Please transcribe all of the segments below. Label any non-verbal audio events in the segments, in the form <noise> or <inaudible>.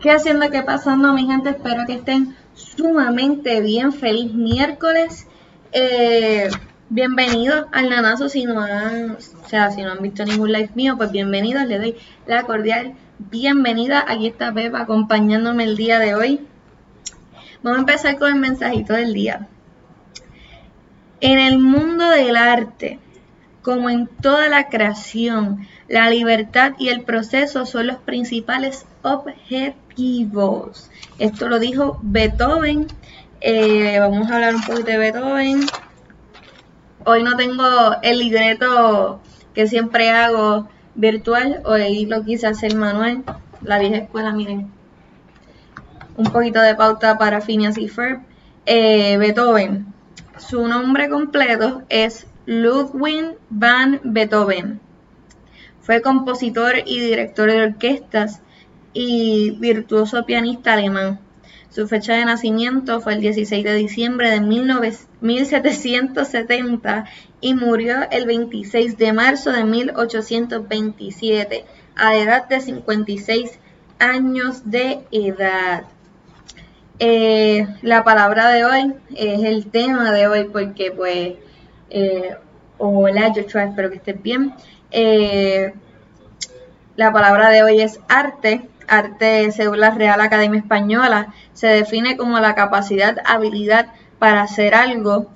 ¿Qué haciendo? ¿Qué pasando, mi gente? Espero que estén sumamente bien. Feliz miércoles. Eh, bienvenidos al Nanazo. Si no han, o sea, si no han visto ningún live mío, pues bienvenidos. Les doy la cordial bienvenida. Aquí está Pepa acompañándome el día de hoy. Vamos a empezar con el mensajito del día. En el mundo del arte, como en toda la creación, la libertad y el proceso son los principales objetivos. Esto lo dijo Beethoven. Eh, vamos a hablar un poquito de Beethoven. Hoy no tengo el libreto que siempre hago virtual. Hoy lo quise hacer manual. La vieja escuela, miren. Un poquito de pauta para Phineas y Ferb. Eh, Beethoven. Su nombre completo es Ludwig van Beethoven. Fue compositor y director de orquestas y virtuoso pianista alemán. Su fecha de nacimiento fue el 16 de diciembre de 1770 y murió el 26 de marzo de 1827 a edad de 56 años de edad. Eh, la palabra de hoy es el tema de hoy porque pues eh, hola Joshua, espero que estés bien. Eh, la palabra de hoy es arte. Arte, según la Real Academia Española, se define como la capacidad, habilidad para hacer algo.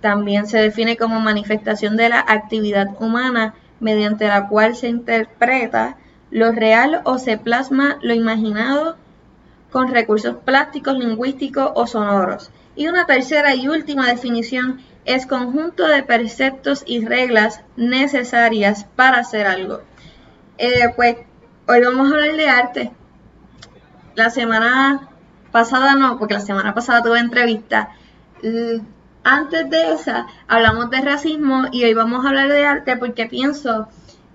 También se define como manifestación de la actividad humana mediante la cual se interpreta lo real o se plasma lo imaginado con recursos plásticos, lingüísticos o sonoros. Y una tercera y última definición es conjunto de preceptos y reglas necesarias para hacer algo. Eh, pues hoy vamos a hablar de arte. La semana pasada no, porque la semana pasada tuve entrevista. Antes de esa hablamos de racismo y hoy vamos a hablar de arte porque pienso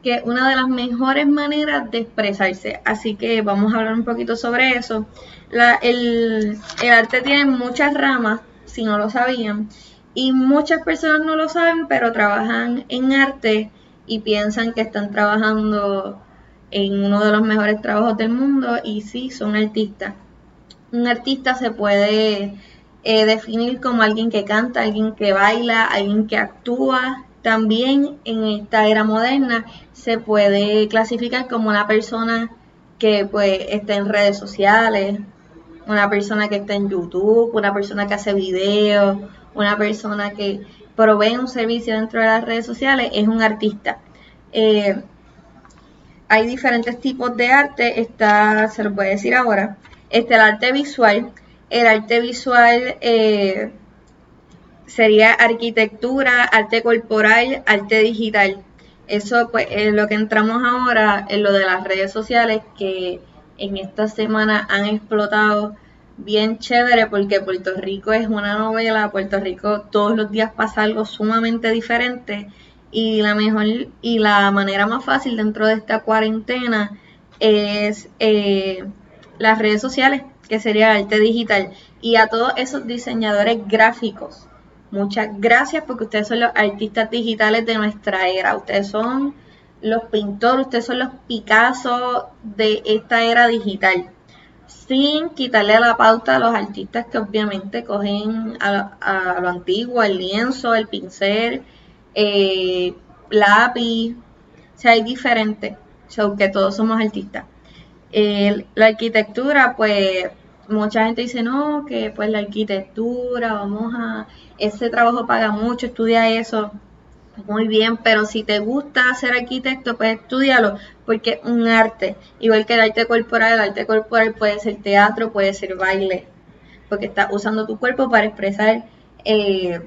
que una de las mejores maneras de expresarse. Así que vamos a hablar un poquito sobre eso. el arte tiene muchas ramas, si no lo sabían, y muchas personas no lo saben, pero trabajan en arte y piensan que están trabajando en uno de los mejores trabajos del mundo y sí, son artistas. Un artista se puede eh, definir como alguien que canta, alguien que baila, alguien que actúa. También en esta era moderna se puede clasificar como una persona que pues está en redes sociales, una persona que está en YouTube, una persona que hace videos, una persona que provee un servicio dentro de las redes sociales, es un artista. Eh, hay diferentes tipos de arte, está, se lo puede decir ahora, este, el arte visual. El arte visual eh, sería arquitectura, arte corporal, arte digital. Eso pues es lo que entramos ahora en lo de las redes sociales que en esta semana han explotado bien chévere porque Puerto Rico es una novela, Puerto Rico todos los días pasa algo sumamente diferente y la mejor y la manera más fácil dentro de esta cuarentena es eh, las redes sociales, que sería arte digital. Y a todos esos diseñadores gráficos, muchas gracias porque ustedes son los artistas digitales de nuestra era. Ustedes son los pintores, ustedes son los Picasso de esta era digital sin quitarle la pauta a los artistas que obviamente cogen a, lo antiguo, el lienzo, el pincel, eh, lápiz, o sea, hay diferentes, so que todos somos artistas. la arquitectura, pues mucha gente dice, no, que pues la arquitectura, vamos a, ese trabajo paga mucho, estudia eso. Muy bien, pero si te gusta ser arquitecto, pues estudialo, porque es un arte. Igual que el arte corporal, el arte corporal puede ser teatro, puede ser baile, porque estás usando tu cuerpo para expresar eh,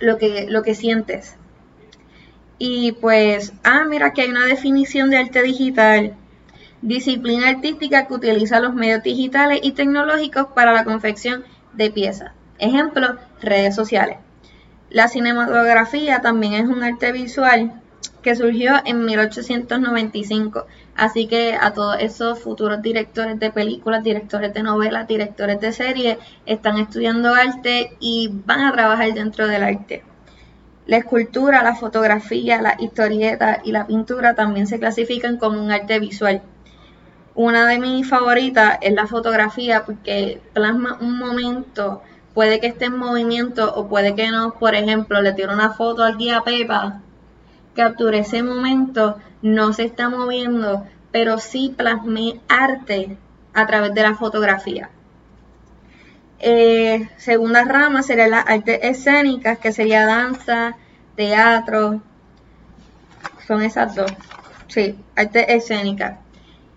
lo, que, lo que sientes. Y pues, ah, mira que hay una definición de arte digital. Disciplina artística que utiliza los medios digitales y tecnológicos para la confección de piezas. Ejemplo, redes sociales. La cinematografía también es un arte visual que surgió en 1895. Así que a todos esos futuros directores de películas, directores de novelas, directores de series, están estudiando arte y van a trabajar dentro del arte. La escultura, la fotografía, la historieta y la pintura también se clasifican como un arte visual. Una de mis favoritas es la fotografía porque plasma un momento, puede que esté en movimiento o puede que no. Por ejemplo, le tiro una foto al guía Pepa, capturé ese momento, no se está moviendo, pero sí plasmé arte a través de la fotografía. Eh, segunda rama sería las artes escénicas, que sería danza, teatro. Son esas dos. Sí, artes escénicas.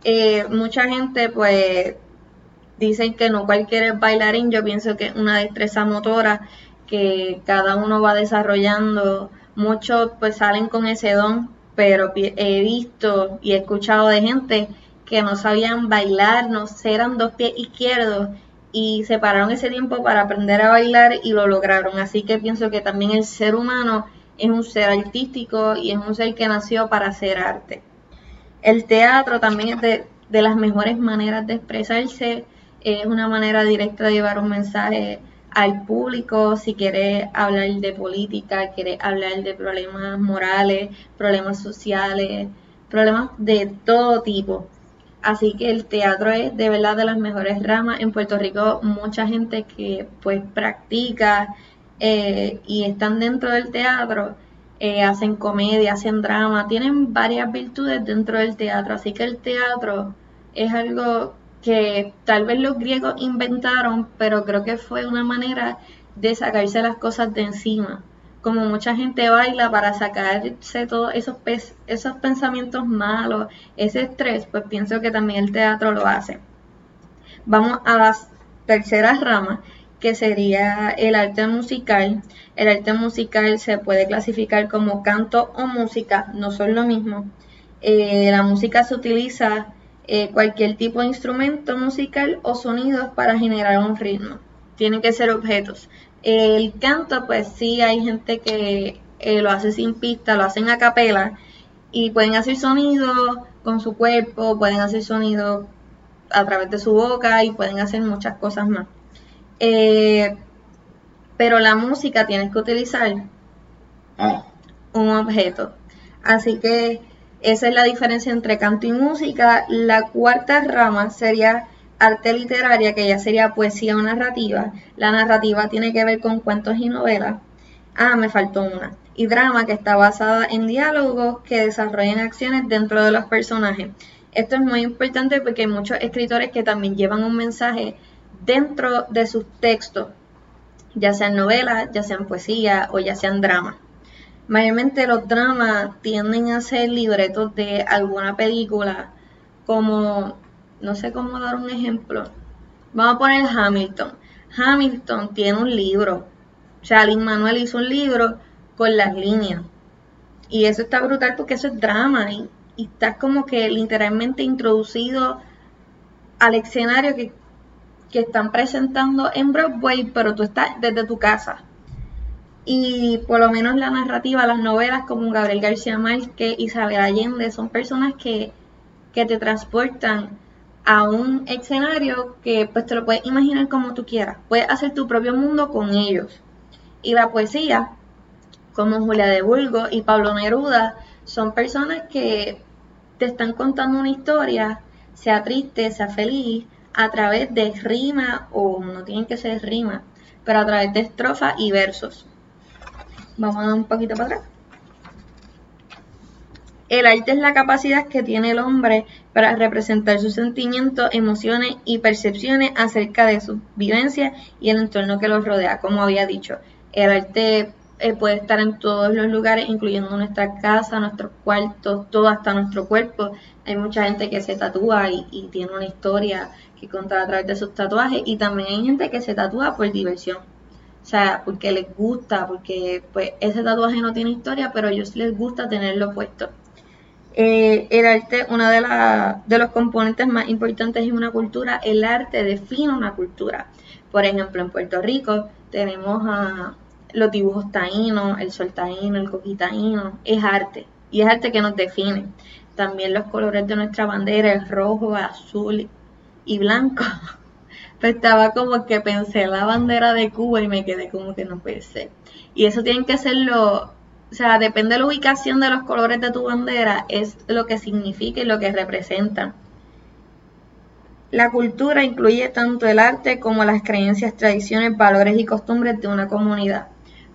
Eh, mucha gente pues dicen que no cualquiera es bailarín. Yo pienso que es una destreza motora que cada uno va desarrollando. Muchos pues salen con ese don, pero he visto y he escuchado de gente que no sabían bailar, no eran dos pies izquierdos y se pararon ese tiempo para aprender a bailar y lo lograron. Así que pienso que también el ser humano es un ser artístico y es un ser que nació para hacer arte. El teatro también es de, las mejores maneras de expresarse, es una manera directa de llevar un mensaje al público, si quiere hablar de política, quiere hablar de problemas morales, problemas sociales, problemas de todo tipo. Así que el teatro es de verdad de las mejores ramas. En Puerto Rico mucha gente que pues practica eh, y están dentro del teatro, eh, hacen comedia, hacen drama, tienen varias virtudes dentro del teatro. Así que el teatro es algo que tal vez los griegos inventaron, pero creo que fue una manera de sacarse las cosas de encima como mucha gente baila para sacarse todos esos, esos pensamientos malos, ese estrés, pues pienso que también el teatro lo hace. Vamos a la tercera rama, que sería el arte musical. El arte musical se puede clasificar como canto o música, no son lo mismo. Eh, la música se utiliza eh, cualquier tipo de instrumento musical o sonidos para generar un ritmo. Tienen que ser objetos. El canto, pues sí, hay gente que eh, lo hace sin pista, lo hacen a capela y pueden hacer sonido con su cuerpo, pueden hacer sonido a través de su boca y pueden hacer muchas cosas más. Eh, pero la música tienes que utilizar ah. un objeto. Así que esa es la diferencia entre canto y música. La cuarta rama sería arte literaria, que ya sería poesía o narrativa. La narrativa tiene que ver con cuentos y novelas. Ah, me faltó una. Y drama, que está basada en diálogos que desarrollan acciones dentro de los personajes. Esto es muy importante porque hay muchos escritores que también llevan un mensaje dentro de sus textos, ya sean novelas, ya sean poesía o ya sean dramas. Mayormente los dramas tienden a ser libretos de alguna película, como no sé cómo dar un ejemplo. Vamos a poner Hamilton. Hamilton tiene un libro. O sea, Manuel hizo un libro con las líneas. Y eso está brutal porque eso es drama. Y, y estás como que literalmente introducido al escenario que, que están presentando en Broadway, pero tú estás desde tu casa. Y por lo menos la narrativa, las novelas como Gabriel García Márquez, Isabel Allende, son personas que, que te transportan a un escenario que pues te lo puedes imaginar como tú quieras. Puedes hacer tu propio mundo con ellos. Y la poesía, como Julia de Burgos y Pablo Neruda, son personas que te están contando una historia, sea triste, sea feliz, a través de rima, o no tienen que ser rima, pero a través de estrofas y versos. Vamos a dar un poquito para atrás. El arte es la capacidad que tiene el hombre para representar sus sentimientos, emociones y percepciones acerca de su vivencia y el entorno que los rodea, como había dicho. El arte eh, puede estar en todos los lugares, incluyendo nuestra casa, nuestros cuartos, todo hasta nuestro cuerpo. Hay mucha gente que se tatúa y, tiene una historia que contar a través de sus tatuajes y también hay gente que se tatúa por diversión. O sea, porque les gusta, porque pues ese tatuaje no tiene historia, pero a ellos les gusta tenerlo puesto. Eh, el arte, uno de, los componentes más importantes en una cultura, el arte define una cultura. Por ejemplo, en Puerto Rico tenemos a los dibujos taínos, el sol taíno, el coquí taíno, es arte y es arte que nos define. También los colores de nuestra bandera, el rojo, azul y blanco. <laughs> Pues estaba como que pensé la bandera de Cuba y me quedé como que no ser. Y eso tiene que ser lo, o sea, depende de la ubicación de los colores de tu bandera, es lo que significa y lo que representa. La cultura incluye tanto el arte como las creencias, tradiciones, valores y costumbres de una comunidad.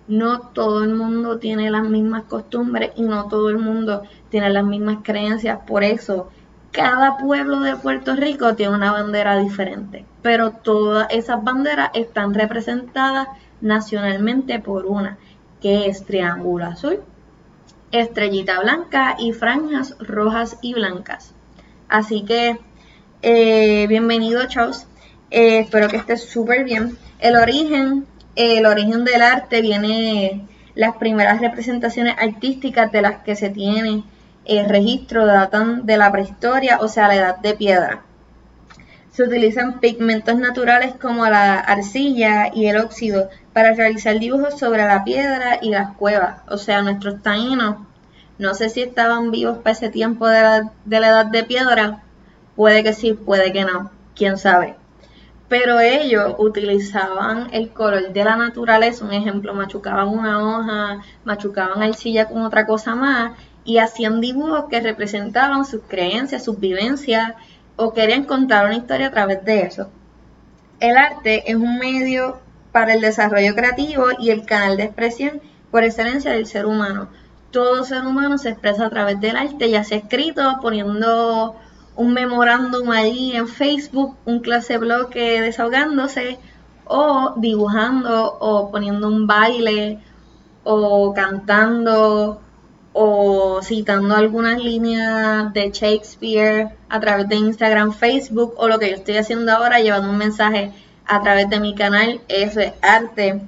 No todo el mundo tiene las mismas costumbres y no todo el mundo tiene las mismas creencias. Por eso, cada pueblo de Puerto Rico tiene una bandera diferente, pero todas esas banderas están representadas nacionalmente por una, que es triángulo azul, estrellita blanca y franjas rojas y blancas. Así que, eh, bienvenido Charles, eh, espero que estés súper bien. El origen, el origen del arte viene, las primeras representaciones artísticas de las que se tiene el registro datan de la prehistoria, o sea, la edad de piedra. Se utilizan pigmentos naturales como la arcilla y el óxido para realizar dibujos sobre la piedra y las cuevas. O sea, nuestros taínos, no sé si estaban vivos para ese tiempo de la, de la edad de piedra. Puede que sí, puede que no, quién sabe. Pero ellos utilizaban el color de la naturaleza, un ejemplo, machucaban una hoja, machucaban arcilla con otra cosa más y hacían dibujos que representaban sus creencias, sus vivencias o querían contar una historia a través de eso. El arte es un medio para el desarrollo creativo y el canal de expresión por excelencia del ser humano. Todo ser humano se expresa a través del arte, ya sea escrito, poniendo un memorándum allí en Facebook, un clase bloque desahogándose, o dibujando, o poniendo un baile, o cantando, o citando algunas líneas de Shakespeare a través de Instagram, Facebook o lo que yo estoy haciendo ahora, llevando un mensaje a través de mi canal, eso es arte.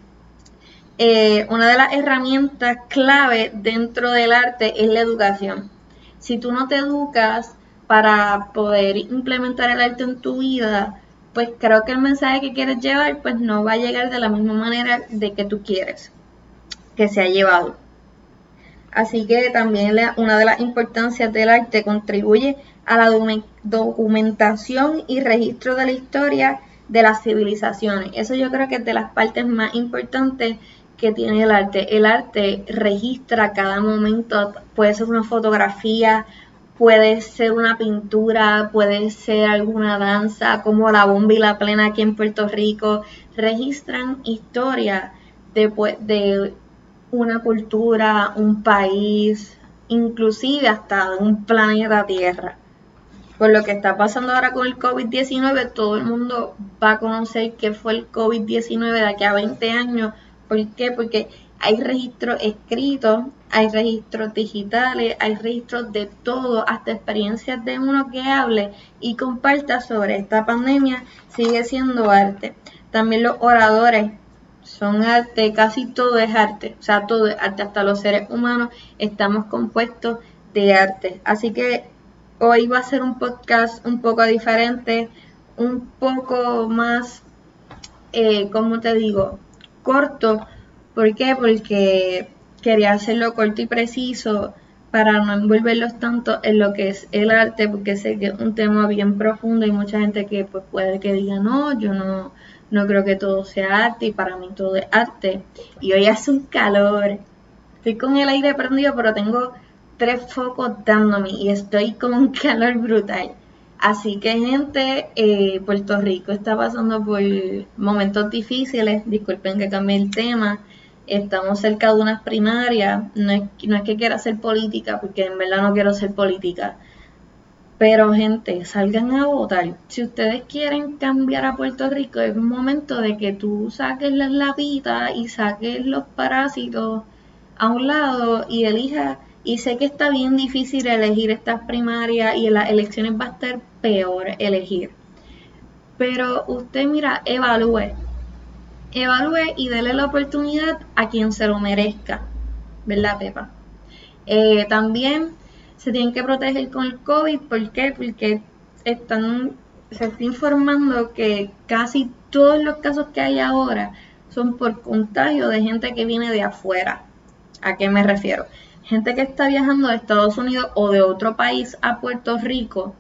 Eh, una de las herramientas clave dentro del arte es la educación. Si tú no te educas para poder implementar el arte en tu vida, pues creo que el mensaje que quieres llevar pues no va a llegar de la misma manera de que tú quieres que se ha llevado. Así que también una de las importancias del arte contribuye a la documentación y registro de la historia de las civilizaciones. Eso yo creo que es de las partes más importantes que tiene el arte. El arte registra cada momento, puede ser una fotografía, puede ser una pintura, puede ser alguna danza, como la bomba y la plena aquí en Puerto Rico. Registran historia de, de una cultura, un país, inclusive hasta un planeta Tierra. Por lo que está pasando ahora con el COVID-19, todo el mundo va a conocer qué fue el COVID-19 de aquí a 20 años. ¿Por qué? Porque hay registros escritos, hay registros digitales, hay registros de todo, hasta experiencias de uno que hable y comparta sobre esta pandemia, sigue siendo arte. También los oradores son arte, casi todo es arte, o sea, todo es arte, hasta los seres humanos estamos compuestos de arte. Así que hoy va a ser un podcast un poco diferente, un poco más, eh, como te digo, corto. ¿Por qué? Porque quería hacerlo corto y preciso para no envolverlos tanto en lo que es el arte, porque sé que es un tema bien profundo y mucha gente que pues puede que diga, no, yo no, no creo que todo sea arte y para mí todo es arte. Y hoy hace un calor. Estoy con el aire prendido, pero tengo tres focos dándome y estoy con un <laughs> calor brutal. Así que gente, eh, Puerto Rico está pasando por momentos difíciles. Disculpen que cambie el tema. Estamos cerca de unas primarias. No es, no es que quiera hacer política, porque en verdad no quiero hacer política pero gente, salgan a votar. Si ustedes quieren cambiar a Puerto Rico, es momento de que tú saques las lapitas y saques los parásitos a un lado y elijas. Y sé que está bien difícil elegir estas primarias y en las elecciones va a estar peor elegir. Pero usted, mira, evalúe. Evalúe y dele la oportunidad a quien se lo merezca. ¿Verdad, Pepa? Eh, también se tienen que proteger con el COVID. ¿Por qué? Porque están, se está informando que casi todos los casos que hay ahora son por contagio de gente que viene de afuera. ¿A qué me refiero? Gente que está viajando de Estados Unidos o de otro país a Puerto Rico,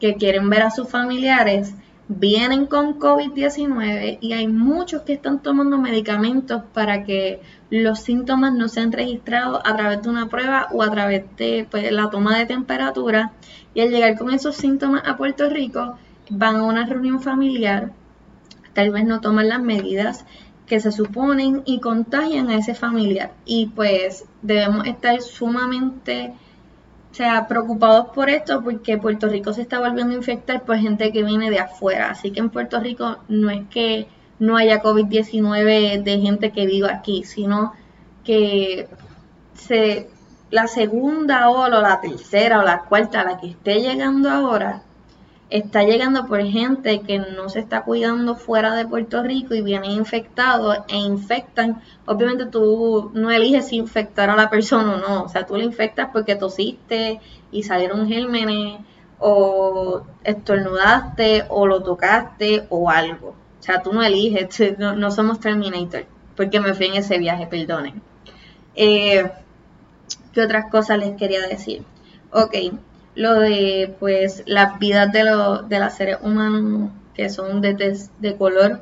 que quieren ver a sus familiares vienen con COVID-19 y hay muchos que están tomando medicamentos para que los síntomas no sean registrados a través de una prueba o a través de pues, la toma de temperatura y al llegar con esos síntomas a Puerto Rico van a una reunión familiar, tal vez no toman las medidas que se suponen y contagian a ese familiar. Y pues debemos estar sumamente sea, preocupados por esto porque Puerto Rico se está volviendo a infectar por gente que viene de afuera. Así que en Puerto Rico no es que no haya COVID-19 de gente que viva aquí, sino que se, la segunda o la tercera o la cuarta, la que esté llegando ahora, está llegando por gente que no se está cuidando fuera de Puerto Rico y vienen infectados e infectan. Obviamente tú no eliges si infectar a la persona o no, o sea, tú le infectas porque tosiste y salieron gérmenes o estornudaste o lo tocaste o algo. O sea, tú no eliges, <laughs> no, somos Terminator, porque me fui en ese viaje, perdonen. Eh, ¿Qué otras cosas les quería decir? Ok, lo de pues las vidas de, los de los seres humanos que son de, de color,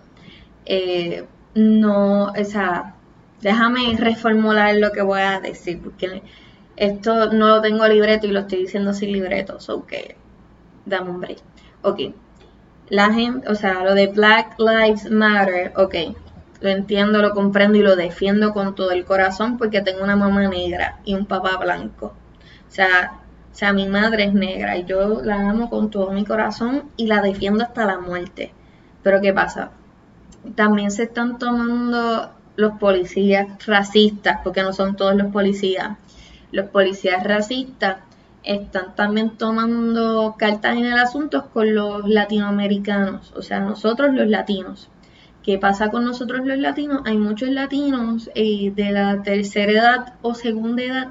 eh, no, o sea, déjame reformular lo que voy a decir, porque esto no lo tengo libreto y lo estoy diciendo sin libreto, so que dame un break. Ok, la gente, o sea, lo de Black Lives Matter, ok, lo entiendo, lo comprendo y lo defiendo con todo el corazón porque tengo una mamá negra y un papá blanco. O sea, o sea, mi madre es negra y yo la amo con todo mi corazón y la defiendo hasta la muerte. Pero ¿qué pasa? También se están tomando los policías racistas, porque no son todos los policías. Los policías racistas están también tomando cartas en el asunto con los latinoamericanos, o sea, nosotros los latinos. ¿Qué pasa con nosotros los latinos? Hay muchos latinos eh, de la tercera edad o segunda edad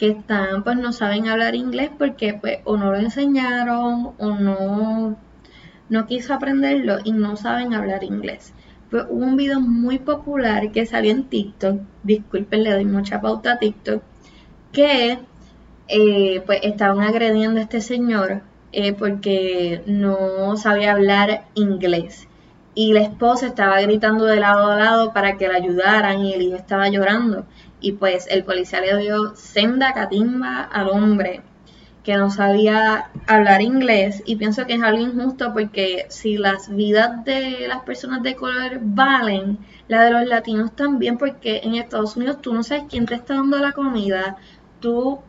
que están, pues no saben hablar inglés porque pues o no lo enseñaron o no, no quiso aprenderlo y no saben hablar inglés. Pues hubo un video muy popular que salió en TikTok, disculpen, le doy mucha pauta a TikTok, que eh, pues estaban agrediendo a este señor eh, porque no sabía hablar inglés. Y la esposa estaba gritando de lado a lado para que la ayudaran y el hijo estaba llorando y pues el policía le dio senda catimba al hombre que no sabía hablar inglés y pienso que es algo injusto porque si las vidas de las personas de color valen, la de los latinos también porque en Estados Unidos tú no sabes quién te está dando la comida, tú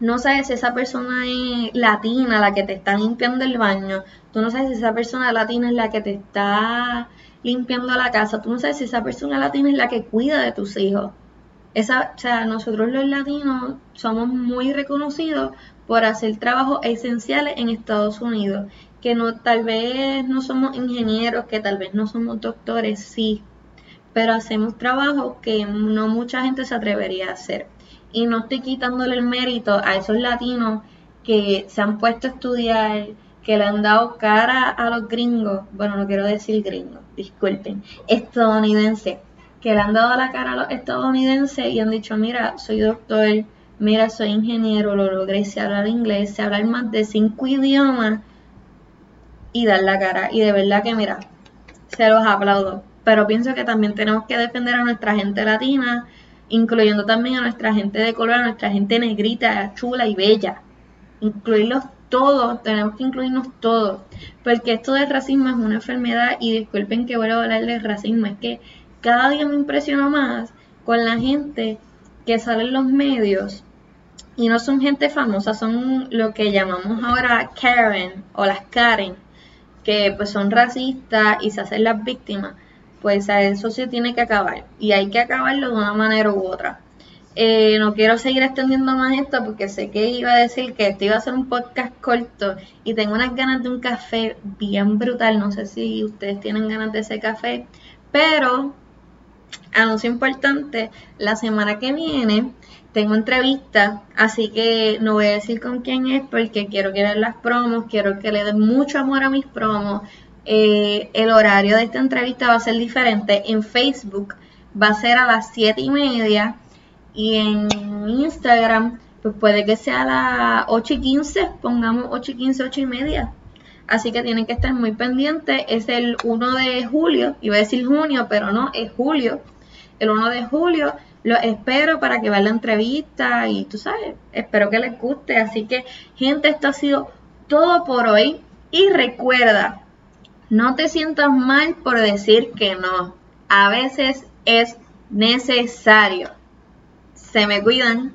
no sabes si esa persona es latina la que te está limpiando el baño, tú no sabes si esa persona latina es la que te está limpiando la casa, tú no sabes si esa persona latina es la que cuida de tus hijos. Esa, o sea, nosotros los latinos somos muy reconocidos por hacer trabajos esenciales en Estados Unidos, que no tal vez no somos ingenieros, que tal vez no somos doctores, sí, pero hacemos trabajos que no mucha gente se atrevería a hacer. Y no estoy quitándole el mérito a esos latinos que se han puesto a estudiar, que le han dado cara a los gringos, bueno, no quiero decir gringos, disculpen, estadounidenses que le han dado la cara a los estadounidenses y han dicho, mira, soy doctor, mira, soy ingeniero, lo logré, sé hablar inglés, sé hablar más de cinco idiomas y dar la cara. Y de verdad que, mira, se los aplaudo. Pero pienso que también tenemos que defender a nuestra gente latina, incluyendo también a nuestra gente de color, a nuestra gente negrita, chula y bella. Incluirlos todos, tenemos que incluirnos todos. Porque esto del racismo es una enfermedad y disculpen que vuelvo a hablar del racismo, es que cada día me impresiono más con la gente que sale en los medios. Y no son gente famosa, son lo que llamamos ahora Karen o las Karen, que pues son racistas y se hacen las víctimas, pues a eso se tiene que acabar. Y hay que acabarlo de una manera u otra. Eh, no quiero seguir extendiendo más esto porque sé que iba a decir que esto iba a ser un podcast corto y tengo unas ganas de un café bien brutal, no sé si ustedes tienen ganas de ese café, pero anuncio importante, la semana que viene tengo entrevista, así que no voy a decir con quién es porque quiero que vean las promos, quiero que le den mucho amor a mis promos. Eh, el horario de esta entrevista va a ser diferente. En Facebook va a ser a las 7 y media y en Instagram pues puede que sea a las 8 y 15, pongamos 8 y 15, 8 y media. Así que tienen que estar muy pendientes. Es el 1 de julio, iba a decir junio, pero no, es julio el 1 de julio. Lo espero para que vean la entrevista y tú sabes, espero que les guste. Así que, gente, esto ha sido todo por hoy. Y recuerda, no te sientas mal por decir que no. A veces es necesario. Se me cuidan.